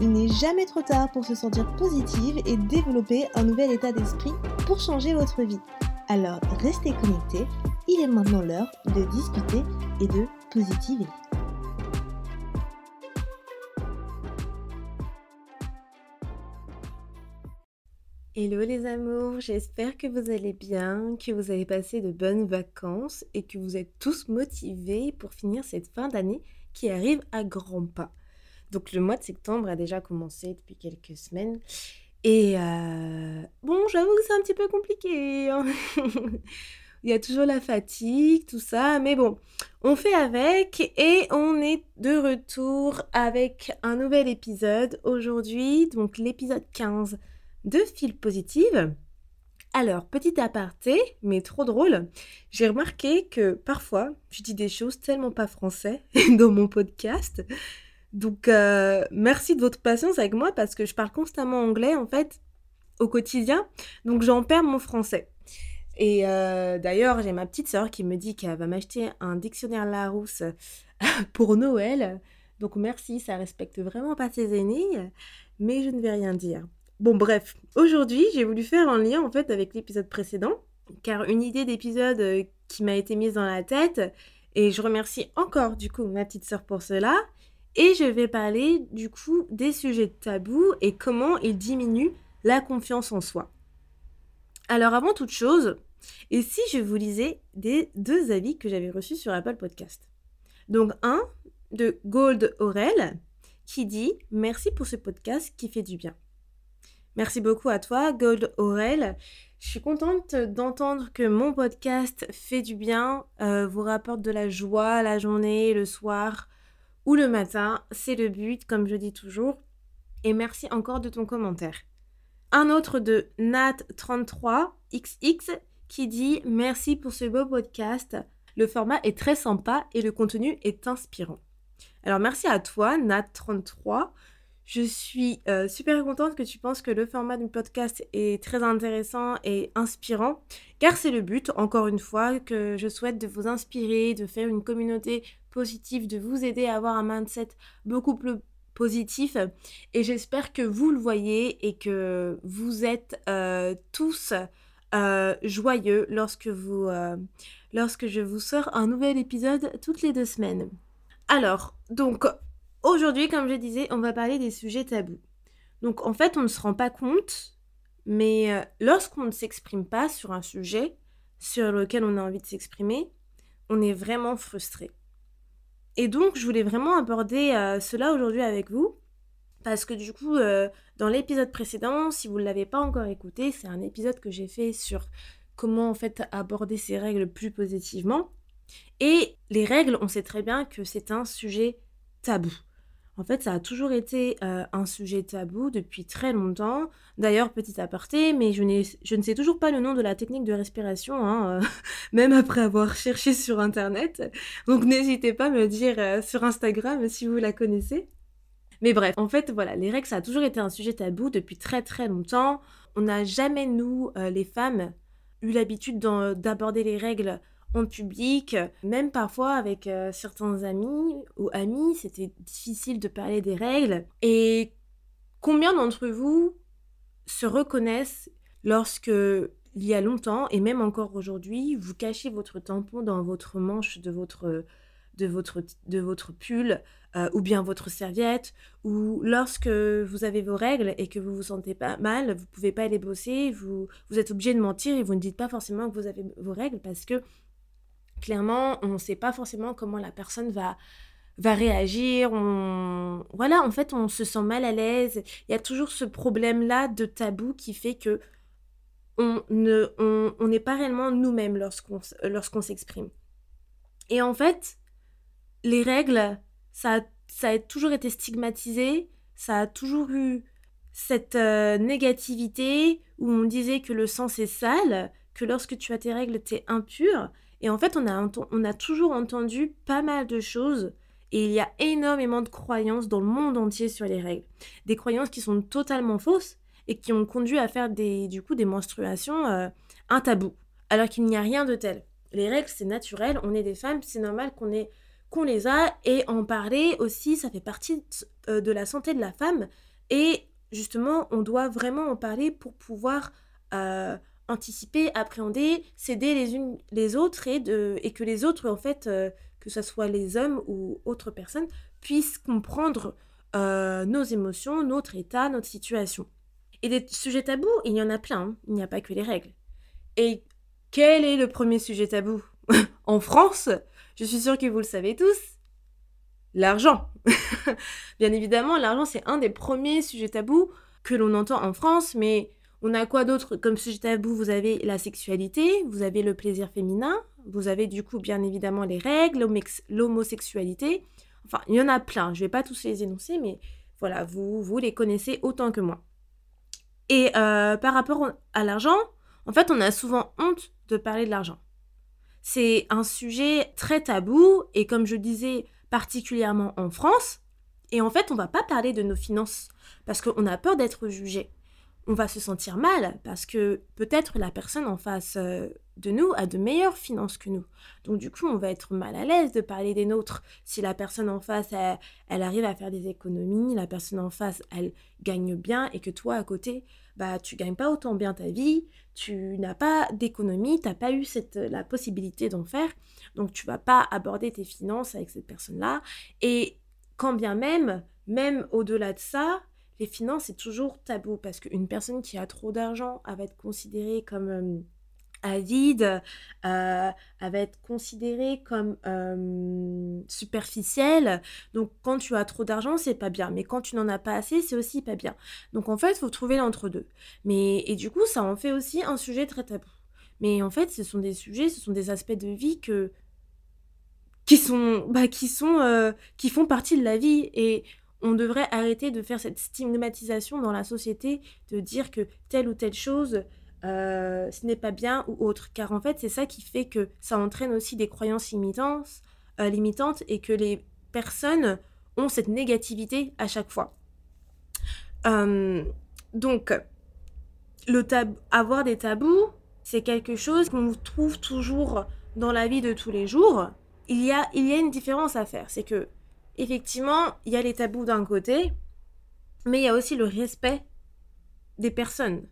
Il n'est jamais trop tard pour se sentir positive et développer un nouvel état d'esprit pour changer votre vie. Alors restez connectés, il est maintenant l'heure de discuter et de positiver. Hello les amours, j'espère que vous allez bien, que vous avez passé de bonnes vacances et que vous êtes tous motivés pour finir cette fin d'année qui arrive à grands pas. Donc le mois de septembre a déjà commencé depuis quelques semaines. Et euh, bon, j'avoue que c'est un petit peu compliqué. Hein. Il y a toujours la fatigue, tout ça. Mais bon, on fait avec et on est de retour avec un nouvel épisode aujourd'hui. Donc l'épisode 15 de Fil Positive. Alors, petit aparté, mais trop drôle, j'ai remarqué que parfois, je dis des choses tellement pas français dans mon podcast. Donc, euh, merci de votre patience avec moi parce que je parle constamment anglais en fait au quotidien. Donc, j'en perds mon français. Et euh, d'ailleurs, j'ai ma petite sœur qui me dit qu'elle va m'acheter un dictionnaire Larousse pour Noël. Donc, merci, ça respecte vraiment pas ses aînés. Mais je ne vais rien dire. Bon, bref, aujourd'hui, j'ai voulu faire un lien en fait avec l'épisode précédent, car une idée d'épisode euh, qui m'a été mise dans la tête, et je remercie encore du coup ma petite sœur pour cela, et je vais parler du coup des sujets tabous et comment ils diminuent la confiance en soi. Alors avant toute chose, et si je vous lisais des deux avis que j'avais reçus sur Apple Podcast? Donc un de Gold Aurel qui dit Merci pour ce podcast qui fait du bien. Merci beaucoup à toi, Gold Aurel. Je suis contente d'entendre que mon podcast fait du bien, euh, vous rapporte de la joie la journée, le soir, ou le matin. C'est le but, comme je dis toujours. Et merci encore de ton commentaire. Un autre de Nat33XX qui dit Merci pour ce beau podcast. Le format est très sympa et le contenu est inspirant. Alors merci à toi, Nat33. Je suis euh, super contente que tu penses que le format du podcast est très intéressant et inspirant, car c'est le but, encore une fois, que je souhaite de vous inspirer, de faire une communauté positive, de vous aider à avoir un mindset beaucoup plus positif. Et j'espère que vous le voyez et que vous êtes euh, tous euh, joyeux lorsque, vous, lorsque je vous sors un nouvel épisode toutes les deux semaines. Alors, donc, Aujourd'hui, comme je disais, on va parler des sujets tabous. Donc en fait, on ne se rend pas compte, mais euh, lorsqu'on ne s'exprime pas sur un sujet sur lequel on a envie de s'exprimer, on est vraiment frustré. Et donc, je voulais vraiment aborder euh, cela aujourd'hui avec vous, parce que du coup, euh, dans l'épisode précédent, si vous ne l'avez pas encore écouté, c'est un épisode que j'ai fait sur comment en fait aborder ces règles plus positivement. Et les règles, on sait très bien que c'est un sujet tabou. En fait, ça a toujours été euh, un sujet tabou depuis très longtemps. D'ailleurs, petit aparté, mais je, ne sais toujours pas le nom de la technique de respiration, hein, euh, même après avoir cherché sur Internet. Donc n'hésitez pas à me dire euh, sur Instagram si vous la connaissez. Mais bref, en fait, voilà, les règles, ça a toujours été un sujet tabou depuis très très longtemps. On n'a jamais, nous, les femmes, eu l'habitude d'aborder les règles en public, même parfois avec euh, certains amis ou amis, c'était difficile de parler des règles. Et combien d'entre vous se reconnaissent lorsque, il y a longtemps, et même encore aujourd'hui, vous cachez votre tampon dans votre manche de votre, de votre, de votre pull euh, ou bien votre serviette, ou lorsque vous avez vos règles et que vous vous sentez pas mal, vous pouvez pas aller bosser, vous, vous êtes obligé de mentir et vous ne dites pas forcément que vous avez vos règles parce que clairement, on ne sait pas forcément comment la personne va, va réagir. On... Voilà, en fait, on se sent mal à l'aise. Il y a toujours ce problème-là de tabou qui fait que on n'est on, pas réellement nous-mêmes lorsqu'on s'exprime. Et en fait, les règles, ça, ça a toujours été stigmatisé, ça a toujours eu cette euh, négativité où on disait que le sang c'est sale, que lorsque tu as tes règles, tu es impur. Et en fait, on a, on a toujours entendu pas mal de choses et il y a énormément de croyances dans le monde entier sur les règles. Des croyances qui sont totalement fausses et qui ont conduit à faire des, du coup des menstruations euh, un tabou, alors qu'il n'y a rien de tel. Les règles, c'est naturel, on est des femmes, c'est normal qu'on les a et en parler aussi, ça fait partie euh, de la santé de la femme et justement, on doit vraiment en parler pour pouvoir euh, anticiper, appréhender, s'aider les unes les autres et, que les autres, en fait, euh, que ce soit les hommes ou autres personnes, puissent comprendre nos émotions, notre état, notre situation. Et des sujets tabous, il y en a plein, hein. il n'y a pas que les règles. Et quel est le premier sujet tabou? En France, je suis sûre que vous le savez tous, l'argent. Bien évidemment, l'argent, c'est un des premiers sujets tabous que l'on entend en France, mais on a quoi d'autre? Comme sujet tabou Vous avez la sexualité, vous avez le plaisir féminin, vous avez du coup bien évidemment les règles, l'homosexualité. Enfin, il y en a plein, je ne vais pas tous les énoncer, mais voilà, vous, vous les connaissez autant que moi. Et euh, par rapport à l'argent, en fait, on a souvent honte de parler de l'argent. C'est un sujet très tabou et comme je disais, particulièrement en France. Et en fait, on va pas parler de nos finances parce qu'on a peur d'être jugé. On va se sentir mal parce que peut-être la personne en face euh, de nous a de meilleures finances que nous. Donc du coup, on va être mal à l'aise de parler des nôtres. Si la personne en face, elle, arrive à faire des économies, la personne en face, elle gagne bien et que toi à côté, bah tu gagnes pas autant bien ta vie, tu n'as pas d'économie, tu n'as pas eu cette, la possibilité d'en faire, donc tu vas pas aborder tes finances avec cette personne-là. Et quand bien même, même au-delà de ça, les finances, c'est toujours tabou parce qu'une personne qui a trop d'argent, va être considérée comme euh, avide, euh, va être considérée comme euh, superficielle. Donc quand tu as trop d'argent, c'est pas bien. Mais quand tu n'en as pas assez, c'est aussi pas bien. Donc en fait, il faut trouver l'entre-deux. Mais et du coup, ça en fait aussi un sujet très tabou. Mais en fait, ce sont des sujets, ce sont des aspects de vie que qui sont bah, qui sont qui font partie de la vie et on devrait arrêter de faire cette stigmatisation dans la société de dire que telle ou telle chose euh, ce n'est pas bien ou autre. Car en fait, c'est ça qui fait que ça entraîne aussi des croyances limitantes, euh, limitantes et que les personnes ont cette négativité à chaque fois. Euh, donc, le avoir des tabous, c'est quelque chose qu'on trouve toujours dans la vie de tous les jours. Il y a, il y a une différence à faire. C'est que, effectivement, il y a les tabous d'un côté, mais il y a aussi le respect des personnes.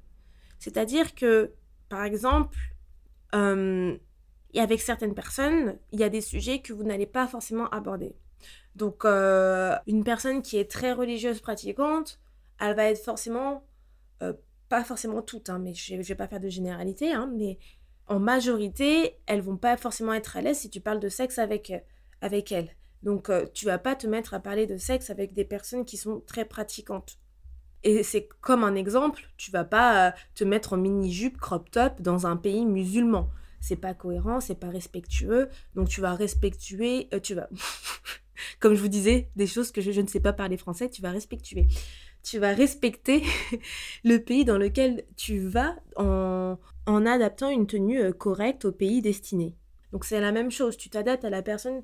C'est-à-dire que, par exemple, euh, avec certaines personnes, il y a des sujets que vous n'allez pas forcément aborder. Donc, euh, une personne qui est très religieuse pratiquante, elle va être forcément, euh, pas forcément toute, hein, mais je ne vais pas faire de généralité, hein, mais en majorité, elles vont pas forcément être à l'aise si tu parles de sexe avec, avec elles. Donc, tu vas pas te mettre à parler de sexe avec des personnes qui sont très pratiquantes. Et c'est comme un exemple, tu vas pas euh, te mettre en mini-jupe crop top dans un pays musulman. C'est pas cohérent, c'est pas respectueux. Donc tu vas respectuer, euh, tu vas, comme je vous disais, des choses que je, ne sais pas parler français, tu vas respectuer. Tu vas respecter le pays dans lequel tu vas en, en adaptant une tenue euh, correcte au pays destiné. Donc c'est la même chose, tu t'adaptes à la personne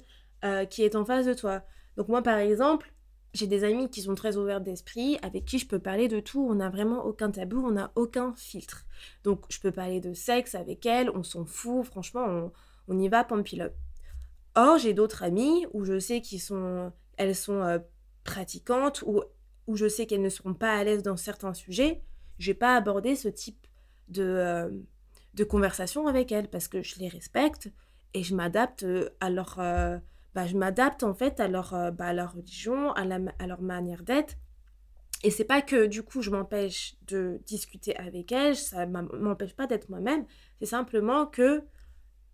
qui est en face de toi. Donc moi par exemple, j'ai des amis qui sont très ouverts d'esprit, avec qui je peux parler de tout. On n'a vraiment aucun tabou, on n'a aucun filtre. Donc je peux parler de sexe avec elles, on s'en fout, franchement, on, y va pampilope. Or, j'ai d'autres amis où je sais qu'elles sont, elles sont euh, pratiquantes, ou où je sais qu'elles ne seront pas à l'aise dans certains sujets. Je vais pas aborder ce type de, euh, de conversation avec elles parce que je les respecte et je m'adapte euh, à leur bah, je m'adapte en fait à leur, euh, bah, leur religion, à, à leur manière d'être. Et c'est pas que du coup je m'empêche de discuter avec elles, ça m'empêche pas d'être moi-même, c'est simplement que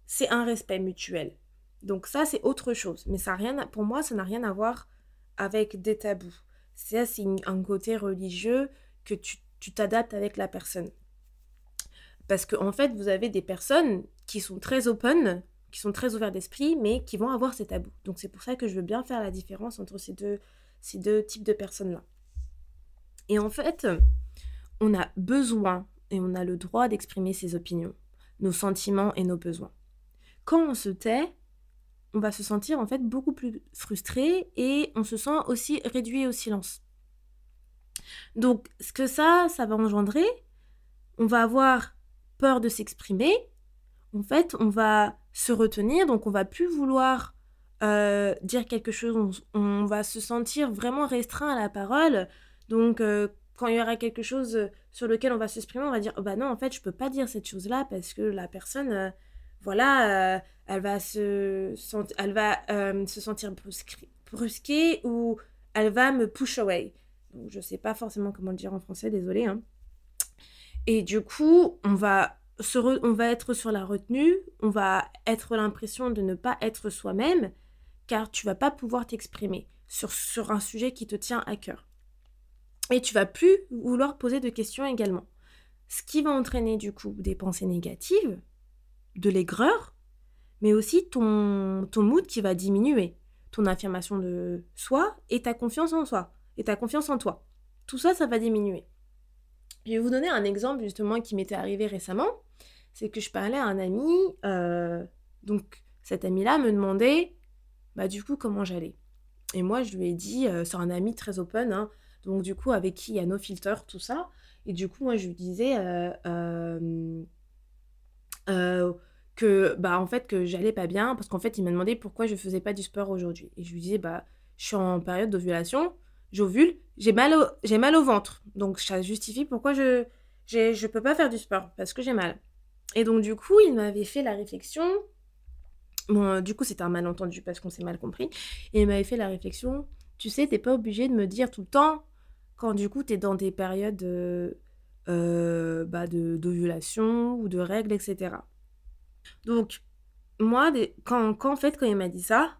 c'est un respect mutuel. Donc ça c'est autre chose, mais ça rien pour moi ça n'a rien à voir avec des tabous. Ça c'est un côté religieux que tu t'adaptes avec la personne. Parce qu'en en fait vous avez des personnes qui sont très open qui sont très ouverts d'esprit, mais qui vont avoir ces tabous. Donc c'est pour ça que je veux bien faire la différence entre ces deux, ces deux types de personnes-là. Et en fait, on a besoin et on a le droit d'exprimer ses opinions, nos sentiments et nos besoins. Quand on se tait, on va se sentir en fait beaucoup plus frustré et on se sent aussi réduit au silence. Donc, ce que ça, ça va engendrer, on va avoir peur de s'exprimer. En fait, on va se retenir, donc on va plus vouloir euh, dire quelque chose. On, va se sentir vraiment restreint à la parole. Donc, euh, quand il y aura quelque chose sur lequel on va s'exprimer, on va dire, bah non, en fait, je peux pas dire cette chose-là parce que la personne, euh, voilà, elle va se, elle va, se sentir brusquée ou elle va me push away. Donc, je sais pas forcément comment le dire en français, désolé. Hein. Et du coup, on va, on va être sur la retenue, on va être l'impression de ne pas être soi-même, car tu vas pas pouvoir t'exprimer sur, sur un sujet qui te tient à cœur. Et tu vas plus vouloir poser de questions également. Ce qui va entraîner du coup des pensées négatives, de l'aigreur, mais aussi ton, ton mood qui va diminuer, ton affirmation de soi et ta confiance en soi, et ta confiance en toi. Tout ça, ça va diminuer. Je vais vous donner un exemple justement qui m'était arrivé récemment. C'est que je parlais à un ami, euh, donc cet ami-là me demandait, bah du coup, comment j'allais. Et moi, je lui ai dit, euh, c'est un ami très open, hein, donc du coup, avec qui il y a nos filters, tout ça. Et du coup, moi, je lui disais euh, que, bah en fait, que j'allais pas bien, parce qu'en fait, il m'a demandé pourquoi je faisais pas du sport aujourd'hui. Et je lui disais, bah, je suis en période d'ovulation, j'ovule, j'ai mal, au, j'ai mal au ventre. Donc ça justifie pourquoi je ne peux pas faire du sport, parce que j'ai mal. Et donc du coup, il m'avait fait la réflexion. Bon, euh, du coup, c'était un malentendu parce qu'on s'est mal compris. Et il m'avait fait la réflexion, tu sais, t'es pas obligé de me dire tout le temps, quand du coup, tu es dans des périodes euh, bah, de, d'ovulation ou de règles, etc. Donc, moi, quand, quand, en fait, quand il m'a dit ça,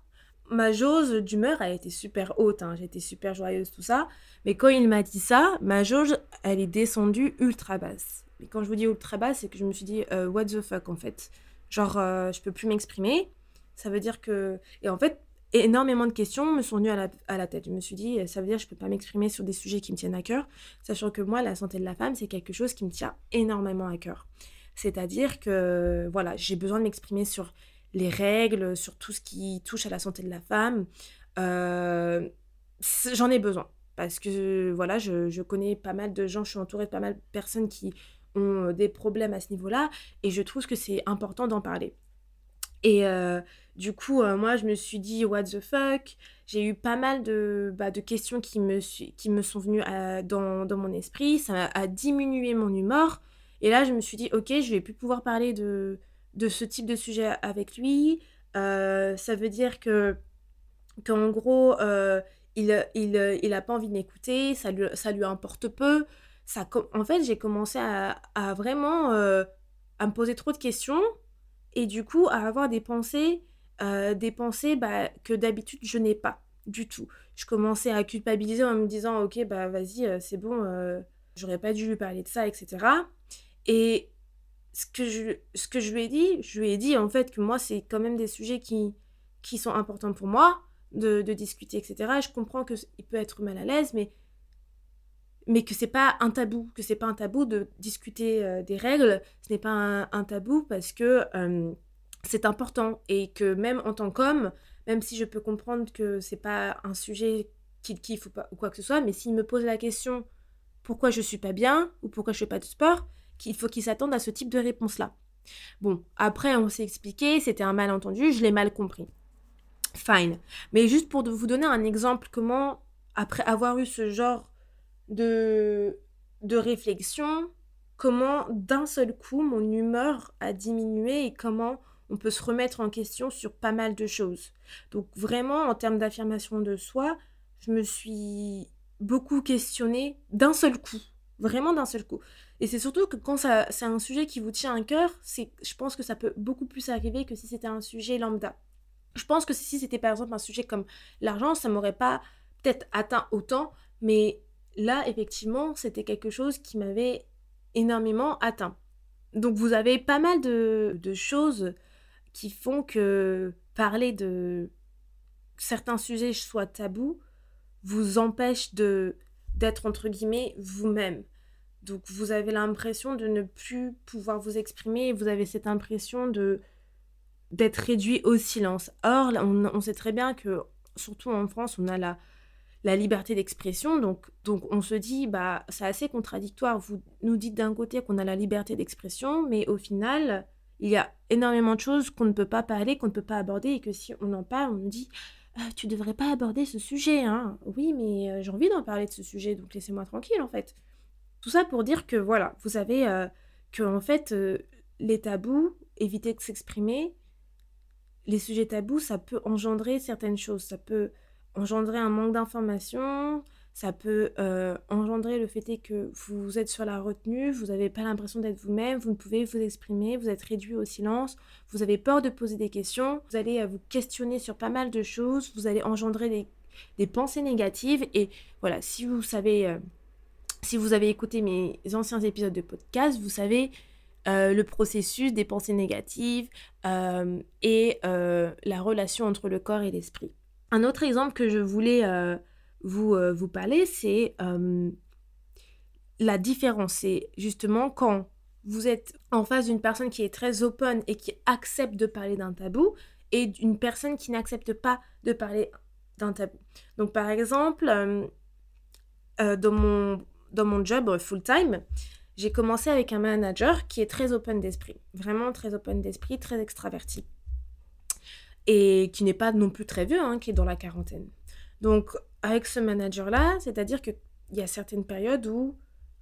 ma jauge d'humeur a été super haute, hein. j'étais super joyeuse, tout ça. Mais quand il m'a dit ça, ma jauge, elle est descendue ultra basse. Quand je vous dis ultra basse, c'est que je me suis dit, euh, what the fuck en fait. Genre, euh, je peux plus m'exprimer. Ça veut dire que. Et en fait, énormément de questions me sont venues à la, tête. Je me suis dit, ça veut dire que je peux pas m'exprimer sur des sujets qui me tiennent à cœur, sachant que moi, la santé de la femme, c'est quelque chose qui me tient énormément à cœur. C'est-à-dire que, voilà, j'ai besoin de m'exprimer sur les règles, sur tout ce qui touche à la santé de la femme. Euh, j'en ai besoin parce que voilà, je, connais pas mal de gens, je suis entourée de pas mal de personnes qui ont des problèmes à ce niveau-là et je trouve que c'est important d'en parler. Et euh, du coup, euh, moi, je me suis dit, what the fuck? J'ai eu pas mal de, bah, questions qui me, qui me sont venues dans, dans, mon esprit. Ça a diminué mon humeur. Et là, je me suis dit, ok, je vais plus pouvoir parler de, de ce type de sujet avec lui. Euh, ça veut dire que qu'en gros, euh, il, il, il a pas envie de m'écouter, ça lui, ça lui importe peu. En fait, j'ai commencé à, vraiment euh, à me poser trop de questions et du coup à avoir des pensées, des pensées bah, que d'habitude je n'ai pas du tout. Je commençais à culpabiliser en me disant ok bah vas-y c'est bon, j'aurais pas dû lui parler de ça etc. Et ce que, je, ce que je lui ai dit, je lui ai dit en fait que moi, c'est quand même des sujets qui, qui sont importants pour moi, de, de discuter, etc. je comprends qu'il peut être mal à l'aise, mais, mais que c'est pas un tabou, que c'est pas un tabou de discuter euh, des règles, ce n'est pas un, tabou parce que c'est important et que même en tant qu'homme, même si je peux comprendre que c'est pas un sujet qu'il kiffe ou, pas, ou quoi que ce soit, mais s'il me pose la question pourquoi je suis pas bien ou pourquoi je fais pas de sport, qu'il faut qu'ils s'attendent à ce type de réponse-là. Bon, après, on s'est expliqué, c'était un malentendu, je l'ai mal compris. Fine. Mais juste pour vous donner un exemple, comment, après avoir eu ce genre de, de réflexion, comment d'un seul coup mon humeur a diminué et comment on peut se remettre en question sur pas mal de choses. Donc vraiment, en termes d'affirmation de soi, je me suis beaucoup questionnée d'un seul coup. Vraiment d'un seul coup. Et c'est surtout que quand c'est un sujet qui vous tient à cœur, je pense que ça peut beaucoup plus arriver que si c'était un sujet lambda. Je pense que si c'était par exemple un sujet comme l'argent, ça m'aurait pas peut-être atteint autant, mais là, effectivement, c'était quelque chose qui m'avait énormément atteint. Donc vous avez pas mal de, de choses qui font que parler de certains sujets soit tabou vous empêche de d'être entre guillemets vous-même. Donc vous avez l'impression de ne plus pouvoir vous exprimer, vous avez cette impression de d'être réduit au silence. Or, on, sait très bien que, surtout en France, on a la, la liberté d'expression, donc, donc on se dit, bah, c'est assez contradictoire. Vous nous dites d'un côté qu'on a la liberté d'expression, mais au final, il y a énormément de choses qu'on ne peut pas parler, qu'on ne peut pas aborder, et que si on en parle, on nous dit, tu ah, tu devrais pas aborder ce sujet, hein. Oui, mais euh, j'ai envie d'en parler de ce sujet, donc laissez-moi tranquille, en fait. Tout ça pour dire que voilà, vous savez euh, que en fait euh, les tabous, éviter de s'exprimer, les sujets tabous, ça peut engendrer certaines choses, ça peut engendrer un manque d'information, ça peut euh, engendrer le fait que vous êtes sur la retenue, vous n'avez pas l'impression d'être vous-même, vous ne pouvez vous exprimer, vous êtes réduit au silence, vous avez peur de poser des questions, vous allez vous questionner sur pas mal de choses, vous allez engendrer des, pensées négatives et voilà, si vous savez si vous avez écouté mes anciens épisodes de podcast, vous savez euh, le processus des pensées négatives euh, et euh, la relation entre le corps et l'esprit. Un autre exemple que je voulais vous, vous parler, c'est la différence. C'est justement quand vous êtes en face d'une personne qui est très open et qui accepte de parler d'un tabou et d'une personne qui n'accepte pas de parler d'un tabou. Donc par exemple, dans mon dans mon job euh, full-time, j'ai commencé avec un manager qui est très open d'esprit, vraiment très open d'esprit, très extraverti. Et qui n'est pas non plus très vieux, hein, qui est dans la quarantaine. Donc, avec ce manager-là, c'est-à-dire qu'il y a certaines périodes où,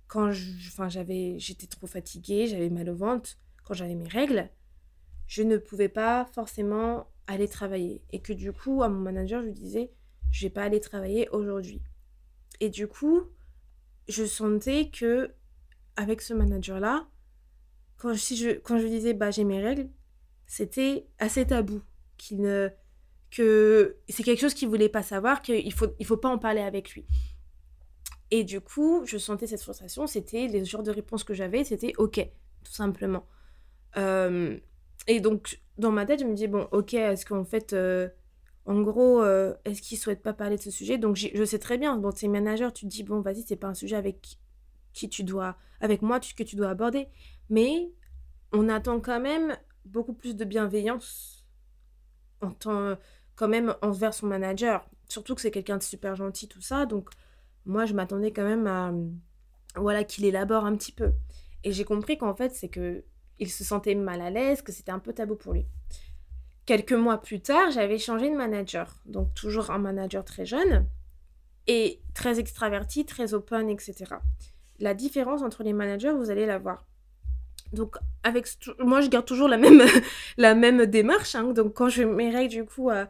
quand j'avais, j'étais trop fatiguée, j'avais mal au ventre, quand j'avais mes règles, je ne pouvais pas forcément aller travailler. Et que du coup, à mon manager, je lui disais, je vais pas aller travailler aujourd'hui. Et du coup, je sentais que avec ce manager là quand si je quand je disais bah j'ai mes règles c'était assez tabou qu'il ne que c'est quelque chose qu'il voulait pas savoir qu'il faut il faut pas en parler avec lui. Et du coup je sentais cette frustration c'était les genres de réponses que j'avais c'était ok tout simplement. Euh, et donc dans ma tête je me dis bon ok est-ce qu'en fait euh, en gros, euh, est-ce qu'il souhaite pas parler de ce sujet? Donc je sais très bien, bon, es manager, tu te dis, bon, vas-y, c'est pas un sujet avec qui tu dois, avec moi, que tu dois aborder. Mais on attend quand même beaucoup plus de bienveillance en tant, quand même envers son manager. Surtout que c'est quelqu'un de super gentil, tout ça. Donc moi, je m'attendais quand même à, voilà, qu'il élabore un petit peu. Et j'ai compris qu'en fait, c'est que il se sentait mal à l'aise, que c'était un peu tabou pour lui. Quelques mois plus tard, j'avais changé de manager. Donc toujours un manager très jeune et très extraverti, très open, etc. La différence entre les managers, vous allez la voir. Donc avec moi, je garde toujours la même, la même démarche. Hein. Donc quand je mes règles, du coup, euh,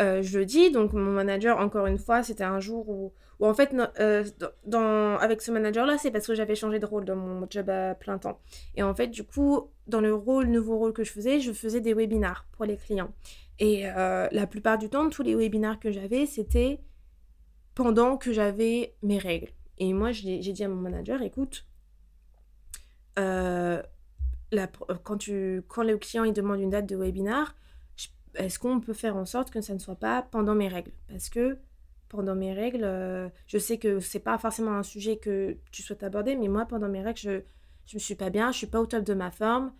euh, je le dis. Donc mon manager, encore une fois, c'était un jour où en fait, euh, dans, avec ce manager-là, c'est parce que j'avais changé de rôle dans mon job à plein temps. Et en fait, du coup, dans le rôle, nouveau rôle que je faisais, je faisais des webinars pour les clients. Et euh, la plupart du temps, tous les webinars que j'avais, c'était pendant que j'avais mes règles. Et moi, j'ai dit à mon manager, écoute, euh, quand, tu, quand le client il demande une date de webinar, est-ce qu'on peut faire en sorte que ça ne soit pas pendant mes règles? Parce que pendant mes règles, euh, je sais que c'est pas forcément un sujet que tu souhaites aborder, mais moi, pendant mes règles, je, me suis pas bien, je suis pas au top de ma forme,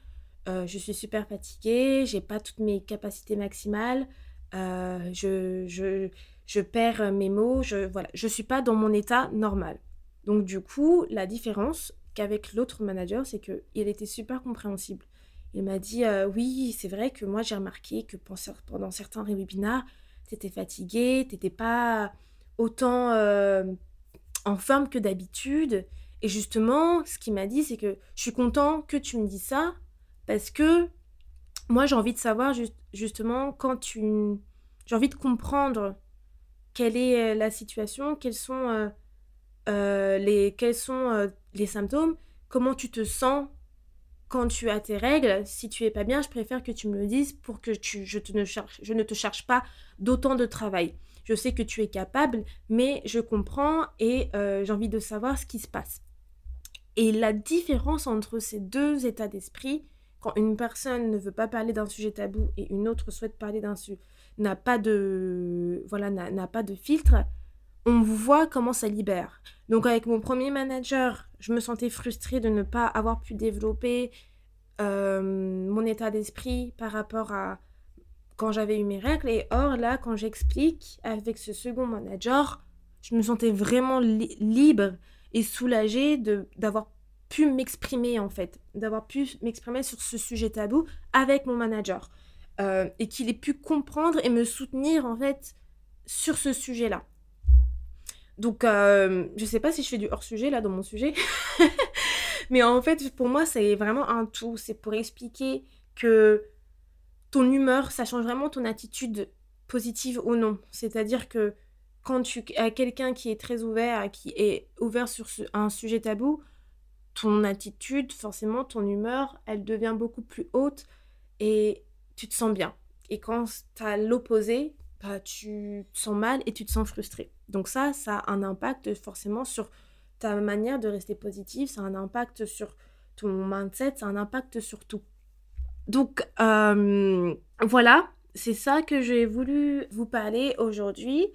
euh, je suis super fatiguée, j'ai pas toutes mes capacités maximales, euh, je, je, je, perds mes mots, je, voilà, je suis pas dans mon état normal. Donc, du coup, la différence qu'avec l'autre manager, c'est qu'il était super compréhensible. Il m'a dit Oui, c'est vrai que moi, j'ai remarqué que pendant certains webinars, t'étais fatiguée, t'étais pas autant euh, en forme que d'habitude. Et justement, ce qu'il m'a dit, c'est que je suis content que tu me dis ça parce que moi, j'ai envie de savoir justement quand tu. J'ai envie de comprendre quelle est euh, la situation, quels sont, euh, les, quels sont les symptômes, comment tu te sens quand tu as tes règles, si tu es pas bien, je préfère que tu me le dises pour que je, ne te cherche pas d'autant de travail. Je sais que tu es capable, mais je comprends et euh, j'ai envie de savoir ce qui se passe. Et la différence entre ces deux états d'esprit, quand une personne ne veut pas parler d'un sujet tabou et une autre souhaite parler d'un sujet, n'a pas de voilà n'a pas de filtre, on voit comment ça libère. Donc avec mon premier manager, je me sentais frustrée de ne pas avoir pu développer euh, mon état d'esprit par rapport à quand j'avais eu mes règles. Et or, là, quand j'explique avec ce second manager, je me sentais vraiment libre et soulagée d'avoir pu m'exprimer en fait, d'avoir pu m'exprimer sur ce sujet tabou avec mon manager. Euh, et qu'il ait pu comprendre et me soutenir en fait sur ce sujet-là. Donc, euh, je sais pas si je fais du hors-sujet là dans mon sujet, mais en fait, pour moi, c'est vraiment un tout. C'est pour expliquer que ton humeur, ça change vraiment ton attitude positive ou non. C'est-à-dire que quand tu as quelqu'un qui est très ouvert, qui est ouvert sur un sujet tabou, ton attitude, forcément, ton humeur, elle devient beaucoup plus haute et tu te sens bien. Et quand tu as l'opposé, bah, tu te sens mal et tu te sens frustré. Donc ça, ça a un impact forcément sur ta manière de rester positive, ça a un impact sur ton mindset, ça a un impact sur tout. Donc euh, voilà, c'est ça que j'ai voulu vous parler aujourd'hui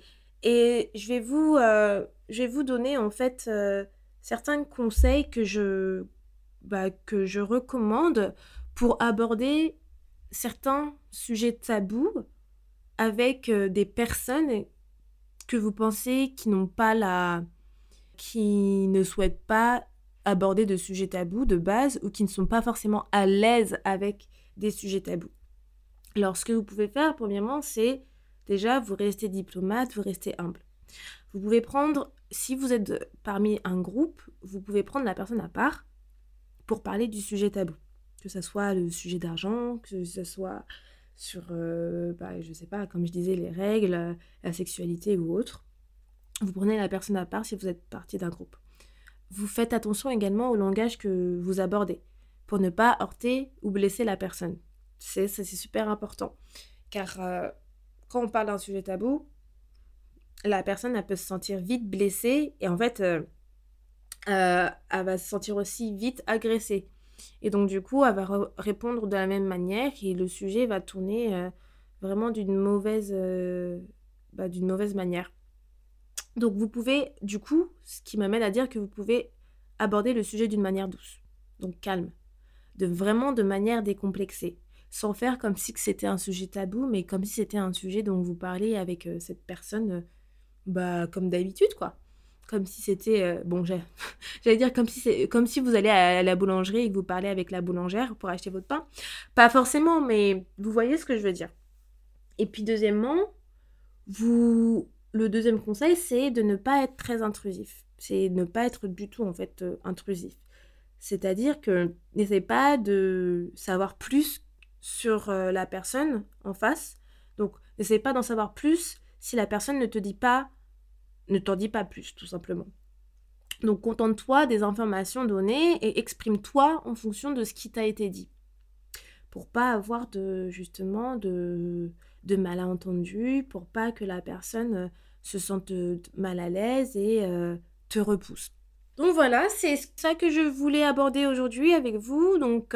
et je vais vous, euh, je vais vous donner en fait euh, certains conseils que je, bah, que je recommande pour aborder certains sujets tabous avec des personnes que vous pensez qui n'ont pas la qui ne souhaitent pas aborder de sujets tabous de base ou qui ne sont pas forcément à l'aise avec des sujets tabous? Alors ce que vous pouvez faire premièrement c'est déjà vous restez diplomate, vous restez humble. Vous pouvez prendre si vous êtes parmi un groupe, vous pouvez prendre la personne à part pour parler du sujet tabou que ce soit le sujet d'argent, que ce soit sur, euh, bah, je sais pas, comme je disais, les règles, euh, la sexualité ou autre. Vous prenez la personne à part si vous êtes partie d'un groupe. Vous faites attention également au langage que vous abordez pour ne pas heurter ou blesser la personne. C'est, super important. Car euh, quand on parle d'un sujet tabou, la personne elle peut se sentir vite blessée et en fait euh, elle va se sentir aussi vite agressée. Et donc, du coup, elle va répondre de la même manière et le sujet va tourner euh, vraiment d'une mauvaise, euh, bah, d'une mauvaise manière. Donc, vous pouvez, du coup, ce qui m'amène à dire que vous pouvez aborder le sujet d'une manière douce, donc calme, de vraiment de manière décomplexée, sans faire comme si c'était un sujet tabou, mais comme si c'était un sujet dont vous parlez avec euh, cette personne, bah, comme d'habitude, quoi comme si c'était euh, bon j'allais dire comme si c'est comme si vous allez à la boulangerie et que vous parlez avec la boulangère pour acheter votre pain. Pas forcément mais vous voyez ce que je veux dire. Et puis deuxièmement vous le deuxième conseil c'est de ne pas être très intrusif. C'est ne pas être du tout en fait euh, intrusif. C'est-à-dire que n'essayez pas de savoir plus sur euh, la personne en face. Donc n'essayez pas d'en savoir plus si la personne ne te dit pas ne t'en dis pas plus, tout simplement. Donc contente-toi des informations données et exprime-toi en fonction de ce qui t'a été dit. Pour pas avoir de justement de, de malentendus, pour pas que la personne euh, se sente euh, mal à l'aise et euh, te repousse. Donc voilà, c'est ça que je voulais aborder aujourd'hui avec vous. Donc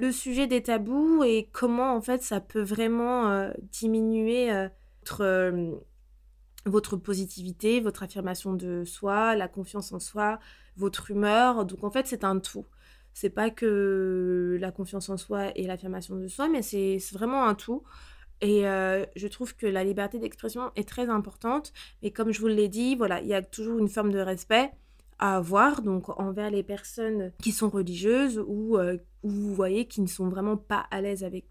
le sujet des tabous et comment en fait ça peut vraiment diminuer notre votre positivité, votre affirmation de soi, la confiance en soi, votre humeur. Donc en fait, c'est un tout. C'est pas que la confiance en soi et l'affirmation de soi, mais c'est vraiment un tout. Et euh, je trouve que la liberté d'expression est très importante. Et comme je vous l'ai dit, voilà, il y a toujours une forme de respect à avoir, donc envers les personnes qui sont religieuses ou euh, où vous voyez qui ne sont vraiment pas à l'aise avec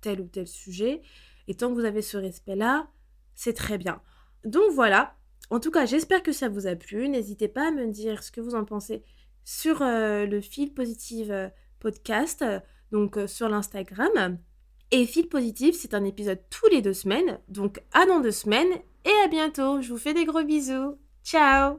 tel ou tel sujet. Et tant que vous avez ce respect-là, c'est très bien. Donc voilà. En tout cas, j'espère que ça vous a plu. N'hésitez pas à me dire ce que vous en pensez sur euh, le fil positive euh, podcast, donc euh, sur l'Instagram. Et fil positive, c'est un épisode tous les deux semaines. Donc à dans deux semaines et à bientôt. Je vous fais des gros bisous. Ciao